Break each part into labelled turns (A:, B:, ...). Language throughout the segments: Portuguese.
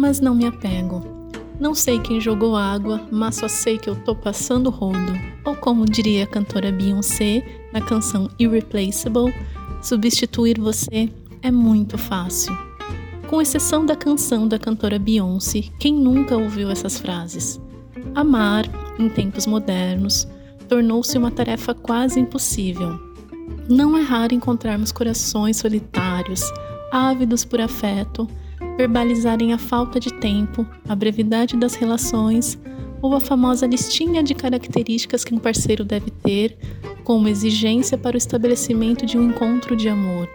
A: mas não me apego. Não sei quem jogou água, mas só sei que eu tô passando rodo. Ou como diria a cantora Beyoncé na canção Irreplaceable, substituir você é muito fácil. Com exceção da canção da cantora Beyoncé, quem nunca ouviu essas frases? Amar, em tempos modernos, tornou-se uma tarefa quase impossível. Não é raro encontrarmos corações solitários, ávidos por afeto, verbalizarem a falta de tempo, a brevidade das relações ou a famosa listinha de características que um parceiro deve ter como exigência para o estabelecimento de um encontro de amor.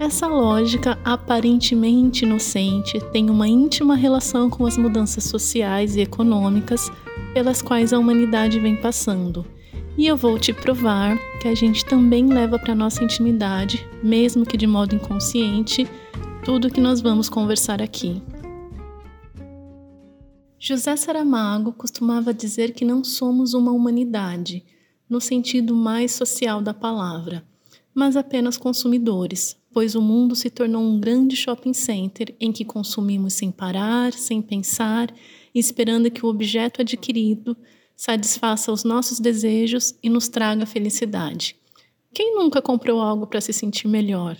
A: Essa lógica aparentemente inocente tem uma íntima relação com as mudanças sociais e econômicas pelas quais a humanidade vem passando. E eu vou te provar que a gente também leva para nossa intimidade, mesmo que de modo inconsciente, tudo que nós vamos conversar aqui. José Saramago costumava dizer que não somos uma humanidade, no sentido mais social da palavra, mas apenas consumidores, pois o mundo se tornou um grande shopping center em que consumimos sem parar, sem pensar, esperando que o objeto adquirido satisfaça os nossos desejos e nos traga felicidade. Quem nunca comprou algo para se sentir melhor?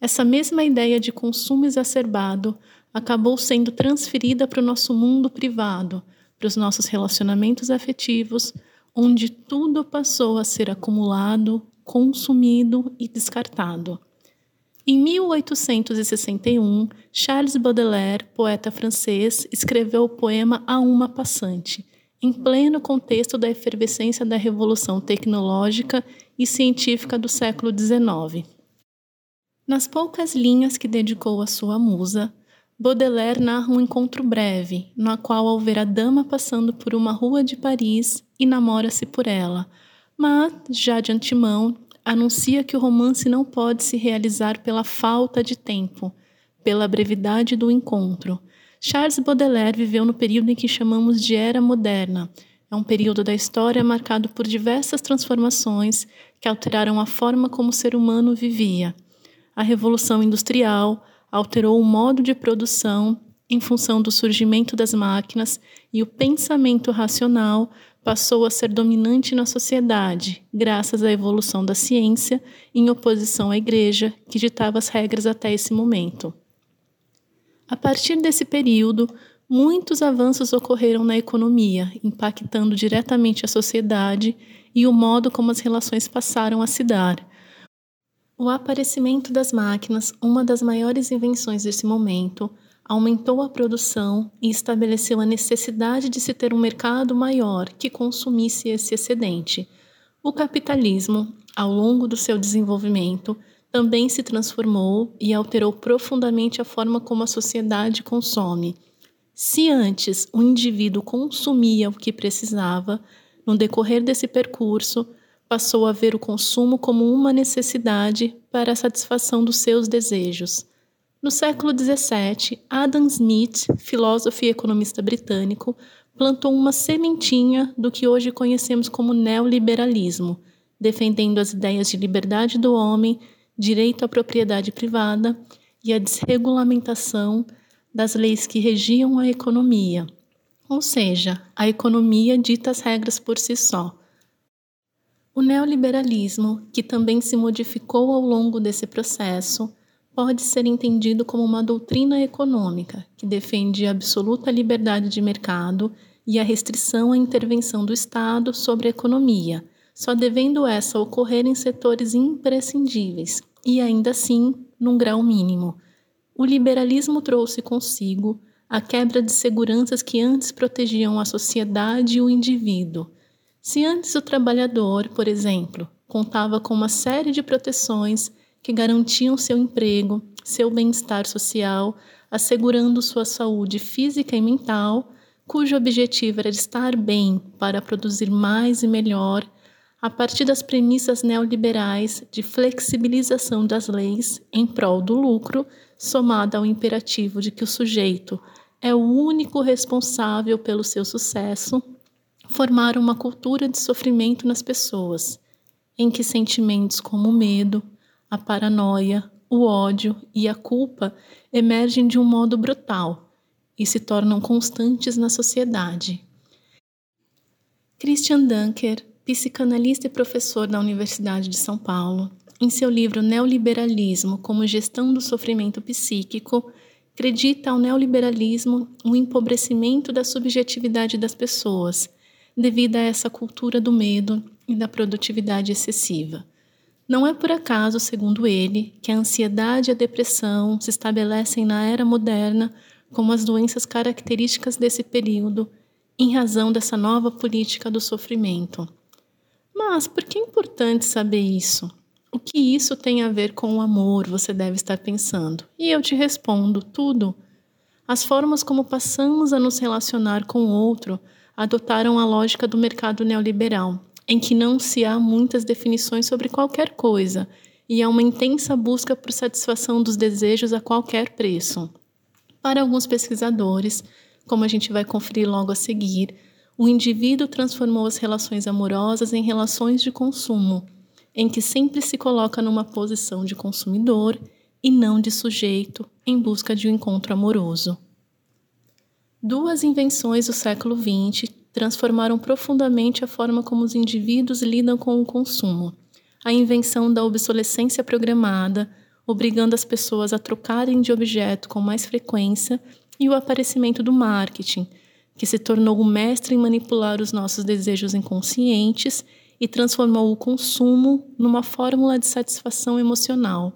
A: Essa mesma ideia de consumo exacerbado acabou sendo transferida para o nosso mundo privado, para os nossos relacionamentos afetivos, onde tudo passou a ser acumulado, consumido e descartado. Em 1861, Charles Baudelaire, poeta francês, escreveu o poema A Uma Passante, em pleno contexto da efervescência da revolução tecnológica e científica do século XIX. Nas poucas linhas que dedicou à sua musa, Baudelaire narra um encontro breve, no qual ao ver a dama passando por uma rua de Paris, enamora-se por ela, mas, já de antemão, anuncia que o romance não pode se realizar pela falta de tempo, pela brevidade do encontro. Charles Baudelaire viveu no período em que chamamos de Era Moderna. É um período da história marcado por diversas transformações que alteraram a forma como o ser humano vivia a Revolução Industrial alterou o modo de produção em função do surgimento das máquinas e o pensamento racional passou a ser dominante na sociedade, graças à evolução da ciência, em oposição à Igreja, que ditava as regras até esse momento. A partir desse período, muitos avanços ocorreram na economia, impactando diretamente a sociedade e o modo como as relações passaram a se dar. O aparecimento das máquinas, uma das maiores invenções desse momento, aumentou a produção e estabeleceu a necessidade de se ter um mercado maior que consumisse esse excedente. O capitalismo, ao longo do seu desenvolvimento, também se transformou e alterou profundamente a forma como a sociedade consome. Se antes o indivíduo consumia o que precisava, no decorrer desse percurso, passou a ver o consumo como uma necessidade para a satisfação dos seus desejos. No século XVII, Adam Smith, filósofo e economista britânico, plantou uma sementinha do que hoje conhecemos como neoliberalismo, defendendo as ideias de liberdade do homem, direito à propriedade privada e a desregulamentação das leis que regiam a economia. Ou seja, a economia dita as regras por si só o neoliberalismo, que também se modificou ao longo desse processo, pode ser entendido como uma doutrina econômica que defende a absoluta liberdade de mercado e a restrição à intervenção do Estado sobre a economia, só devendo essa ocorrer em setores imprescindíveis e ainda assim num grau mínimo. O liberalismo trouxe consigo a quebra de seguranças que antes protegiam a sociedade e o indivíduo se antes o trabalhador, por exemplo, contava com uma série de proteções que garantiam seu emprego, seu bem-estar social, assegurando sua saúde física e mental, cujo objetivo era estar bem para produzir mais e melhor, a partir das premissas neoliberais de flexibilização das leis em prol do lucro, somada ao imperativo de que o sujeito é o único responsável pelo seu sucesso, formaram uma cultura de sofrimento nas pessoas, em que sentimentos como o medo, a paranoia, o ódio e a culpa emergem de um modo brutal, e se tornam constantes na sociedade. Christian Dunker, psicanalista e professor da Universidade de São Paulo, em seu livro Neoliberalismo como Gestão do Sofrimento Psíquico, acredita ao neoliberalismo o empobrecimento da subjetividade das pessoas, devido a essa cultura do medo e da produtividade excessiva. Não é por acaso, segundo ele, que a ansiedade e a depressão se estabelecem na era moderna como as doenças características desse período, em razão dessa nova política do sofrimento. Mas por que é importante saber isso? O que isso tem a ver com o amor, você deve estar pensando. E eu te respondo: tudo. As formas como passamos a nos relacionar com o outro adotaram a lógica do mercado neoliberal, em que não se há muitas definições sobre qualquer coisa e há uma intensa busca por satisfação dos desejos a qualquer preço. Para alguns pesquisadores, como a gente vai conferir logo a seguir, o indivíduo transformou as relações amorosas em relações de consumo, em que sempre se coloca numa posição de consumidor e não de sujeito em busca de um encontro amoroso. Duas invenções do século XX transformaram profundamente a forma como os indivíduos lidam com o consumo. A invenção da obsolescência programada, obrigando as pessoas a trocarem de objeto com mais frequência, e o aparecimento do marketing, que se tornou o mestre em manipular os nossos desejos inconscientes e transformou o consumo numa fórmula de satisfação emocional.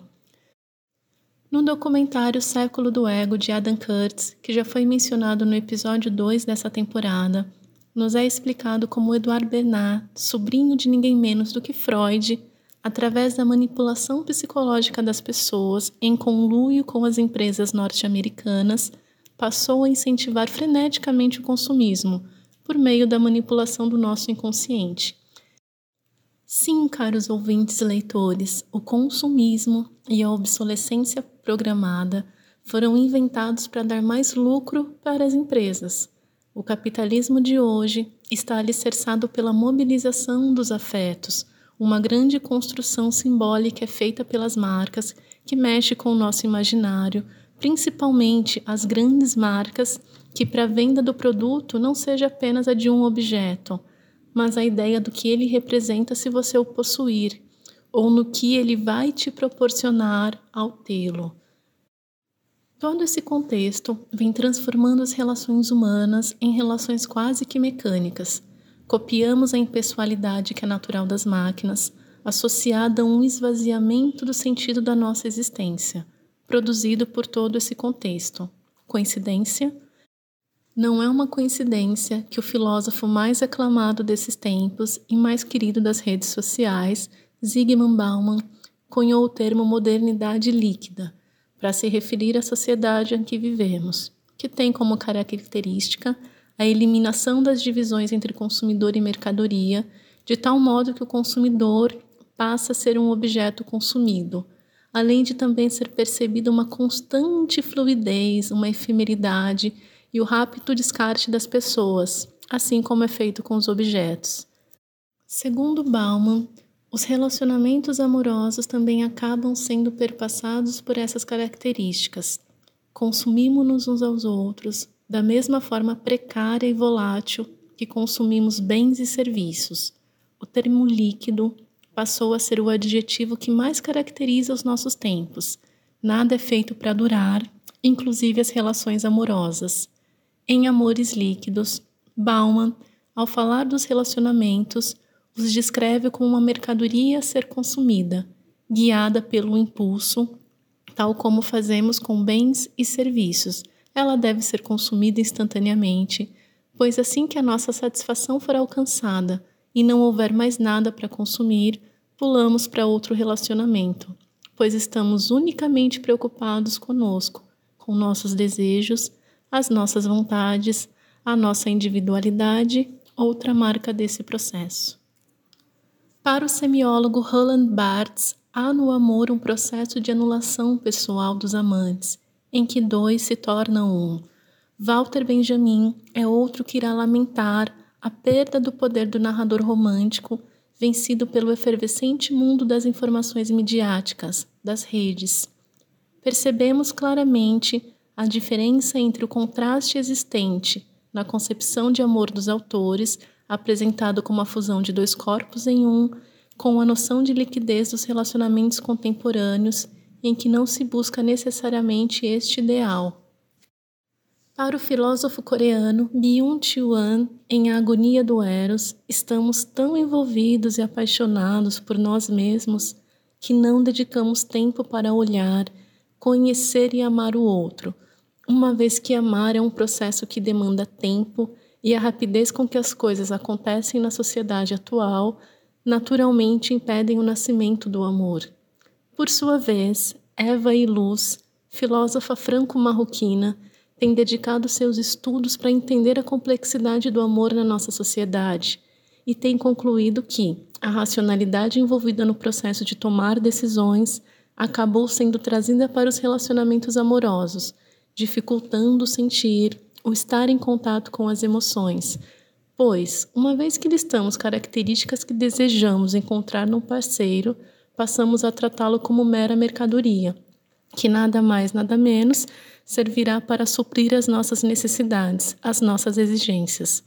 A: No documentário Século do Ego de Adam Kurtz, que já foi mencionado no episódio 2 dessa temporada, nos é explicado como Eduard Bernard, sobrinho de ninguém menos do que Freud, através da manipulação psicológica das pessoas em conluio com as empresas norte-americanas, passou a incentivar freneticamente o consumismo por meio da manipulação do nosso inconsciente. Sim, caros ouvintes e leitores, o consumismo e a obsolescência programada foram inventados para dar mais lucro para as empresas. O capitalismo de hoje está alicerçado pela mobilização dos afetos, uma grande construção simbólica é feita pelas marcas que mexe com o nosso imaginário, principalmente as grandes marcas que para a venda do produto não seja apenas a de um objeto, mas a ideia do que ele representa se você o possuir, ou no que ele vai te proporcionar ao tê-lo. Todo esse contexto vem transformando as relações humanas em relações quase que mecânicas. Copiamos a impessoalidade que é natural das máquinas, associada a um esvaziamento do sentido da nossa existência, produzido por todo esse contexto. Coincidência? Não é uma coincidência que o filósofo mais aclamado desses tempos e mais querido das redes sociais, Zygmunt Bauman, cunhou o termo modernidade líquida para se referir à sociedade em que vivemos, que tem como característica a eliminação das divisões entre consumidor e mercadoria, de tal modo que o consumidor passa a ser um objeto consumido, além de também ser percebida uma constante fluidez, uma efemeridade e o rápido descarte das pessoas, assim como é feito com os objetos. Segundo Bauman, os relacionamentos amorosos também acabam sendo perpassados por essas características. Consumimos-nos uns aos outros da mesma forma precária e volátil que consumimos bens e serviços. O termo líquido passou a ser o adjetivo que mais caracteriza os nossos tempos. Nada é feito para durar, inclusive as relações amorosas. Em Amores Líquidos, Bauman, ao falar dos relacionamentos, os descreve como uma mercadoria a ser consumida, guiada pelo impulso, tal como fazemos com bens e serviços. Ela deve ser consumida instantaneamente, pois assim que a nossa satisfação for alcançada e não houver mais nada para consumir, pulamos para outro relacionamento, pois estamos unicamente preocupados conosco, com nossos desejos, as nossas vontades, a nossa individualidade, outra marca desse processo. Para o semiólogo Roland Barthes, há no amor um processo de anulação pessoal dos amantes, em que dois se tornam um. Walter Benjamin é outro que irá lamentar a perda do poder do narrador romântico, vencido pelo efervescente mundo das informações midiáticas, das redes. Percebemos claramente a diferença entre o contraste existente na concepção de amor dos autores, apresentado como a fusão de dois corpos em um, com a noção de liquidez dos relacionamentos contemporâneos, em que não se busca necessariamente este ideal. Para o filósofo coreano Byung-Chul em A Agonia do Eros, estamos tão envolvidos e apaixonados por nós mesmos que não dedicamos tempo para olhar, conhecer e amar o outro, uma vez que amar é um processo que demanda tempo e a rapidez com que as coisas acontecem na sociedade atual naturalmente impedem o nascimento do amor. Por sua vez, Eva e Luz, filósofa franco-marroquina, tem dedicado seus estudos para entender a complexidade do amor na nossa sociedade e tem concluído que a racionalidade envolvida no processo de tomar decisões acabou sendo trazida para os relacionamentos amorosos, dificultando sentir, o estar em contato com as emoções. Pois, uma vez que listamos características que desejamos encontrar num parceiro, passamos a tratá-lo como mera mercadoria, que nada mais, nada menos servirá para suprir as nossas necessidades, as nossas exigências.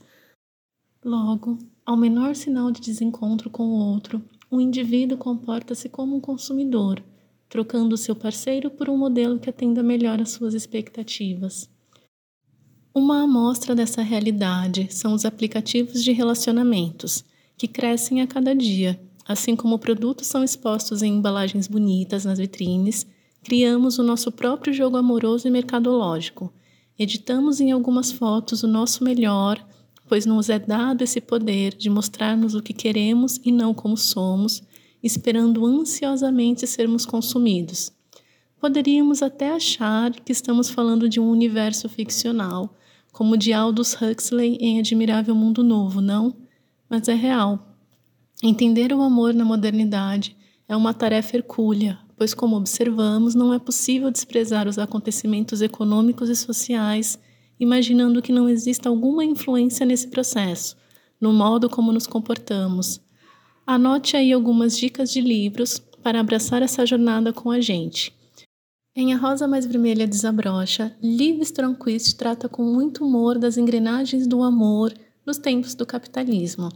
A: Logo, ao menor sinal de desencontro com o outro, o indivíduo comporta-se como um consumidor, trocando seu parceiro por um modelo que atenda melhor às suas expectativas. Uma amostra dessa realidade são os aplicativos de relacionamentos, que crescem a cada dia, assim como produtos são expostos em embalagens bonitas nas vitrines criamos o nosso próprio jogo amoroso e mercadológico. Editamos em algumas fotos o nosso melhor, pois nos é dado esse poder de mostrarmos o que queremos e não como somos, esperando ansiosamente sermos consumidos. Poderíamos até achar que estamos falando de um universo ficcional, como o de Aldous Huxley em Admirável Mundo Novo, não? Mas é real. Entender o amor na modernidade é uma tarefa hercúlea, pois, como observamos, não é possível desprezar os acontecimentos econômicos e sociais, imaginando que não exista alguma influência nesse processo, no modo como nos comportamos. Anote aí algumas dicas de livros para abraçar essa jornada com a gente. Em A Rosa Mais Vermelha Desabrocha, Liv Stromquist trata com muito humor das engrenagens do amor nos tempos do capitalismo,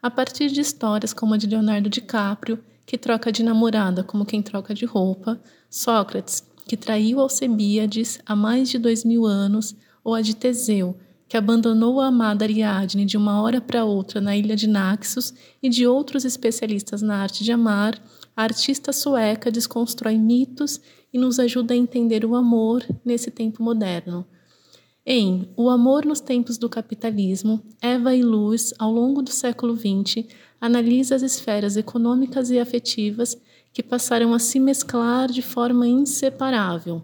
A: a partir de histórias como a de Leonardo DiCaprio que troca de namorada como quem troca de roupa, Sócrates, que traiu Alcebíades há mais de dois mil anos, ou a de Teseu, que abandonou a amada Ariadne de uma hora para outra na ilha de Naxos, e de outros especialistas na arte de amar, a artista sueca desconstrói mitos e nos ajuda a entender o amor nesse tempo moderno. Em O Amor nos Tempos do Capitalismo, Eva e Luz, ao longo do século XX, analisa as esferas econômicas e afetivas que passaram a se mesclar de forma inseparável.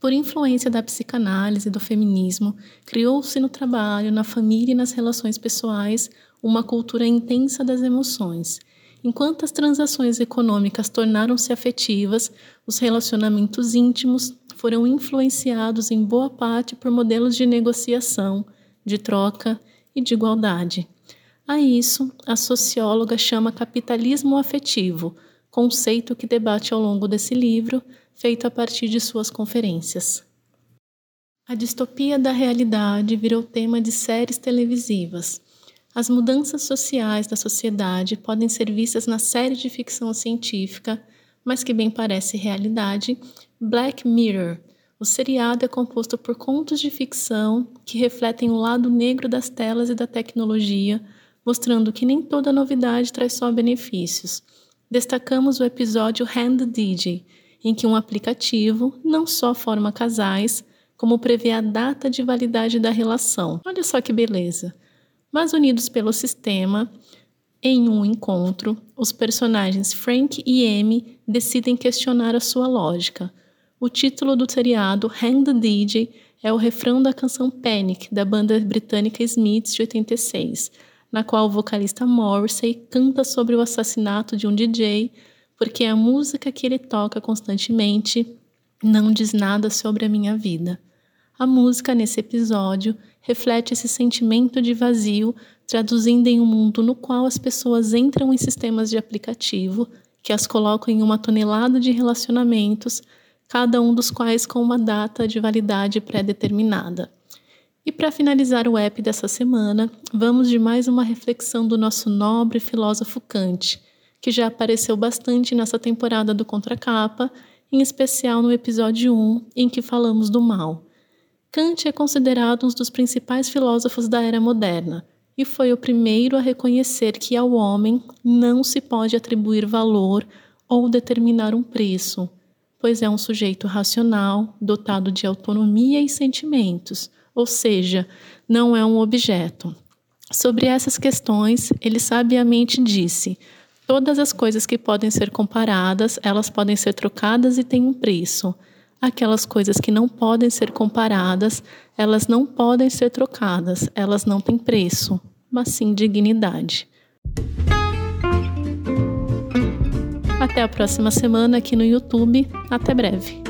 A: Por influência da psicanálise e do feminismo, criou-se no trabalho, na família e nas relações pessoais uma cultura intensa das emoções. Enquanto as transações econômicas tornaram-se afetivas, os relacionamentos íntimos foram influenciados em boa parte por modelos de negociação, de troca e de igualdade. A isso, a socióloga chama capitalismo afetivo, conceito que debate ao longo desse livro, feito a partir de suas conferências. A distopia da realidade virou tema de séries televisivas. As mudanças sociais da sociedade podem ser vistas na série de ficção científica mas que bem parece realidade, Black Mirror. O seriado é composto por contos de ficção que refletem o lado negro das telas e da tecnologia, mostrando que nem toda novidade traz só benefícios. Destacamos o episódio Hand DJ, em que um aplicativo não só forma casais, como prevê a data de validade da relação. Olha só que beleza! Mas unidos pelo sistema, em um encontro, os personagens Frank e Amy decidem questionar a sua lógica. O título do seriado, Hang the DJ, é o refrão da canção Panic, da banda britânica Smiths de 86, na qual o vocalista Morrissey canta sobre o assassinato de um DJ, porque a música que ele toca constantemente não diz nada sobre a minha vida. A música nesse episódio reflete esse sentimento de vazio, traduzindo em um mundo no qual as pessoas entram em sistemas de aplicativo que as colocam em uma tonelada de relacionamentos, cada um dos quais com uma data de validade pré-determinada. E para finalizar o app dessa semana, vamos de mais uma reflexão do nosso nobre filósofo Kant, que já apareceu bastante nessa temporada do Contracapa, em especial no episódio 1, em que falamos do mal. Kant é considerado um dos principais filósofos da era moderna e foi o primeiro a reconhecer que ao homem não se pode atribuir valor ou determinar um preço, pois é um sujeito racional, dotado de autonomia e sentimentos, ou seja, não é um objeto. Sobre essas questões, ele sabiamente disse: todas as coisas que podem ser comparadas, elas podem ser trocadas e têm um preço. Aquelas coisas que não podem ser comparadas, elas não podem ser trocadas, elas não têm preço, mas sim dignidade. Até a próxima semana aqui no YouTube. Até breve.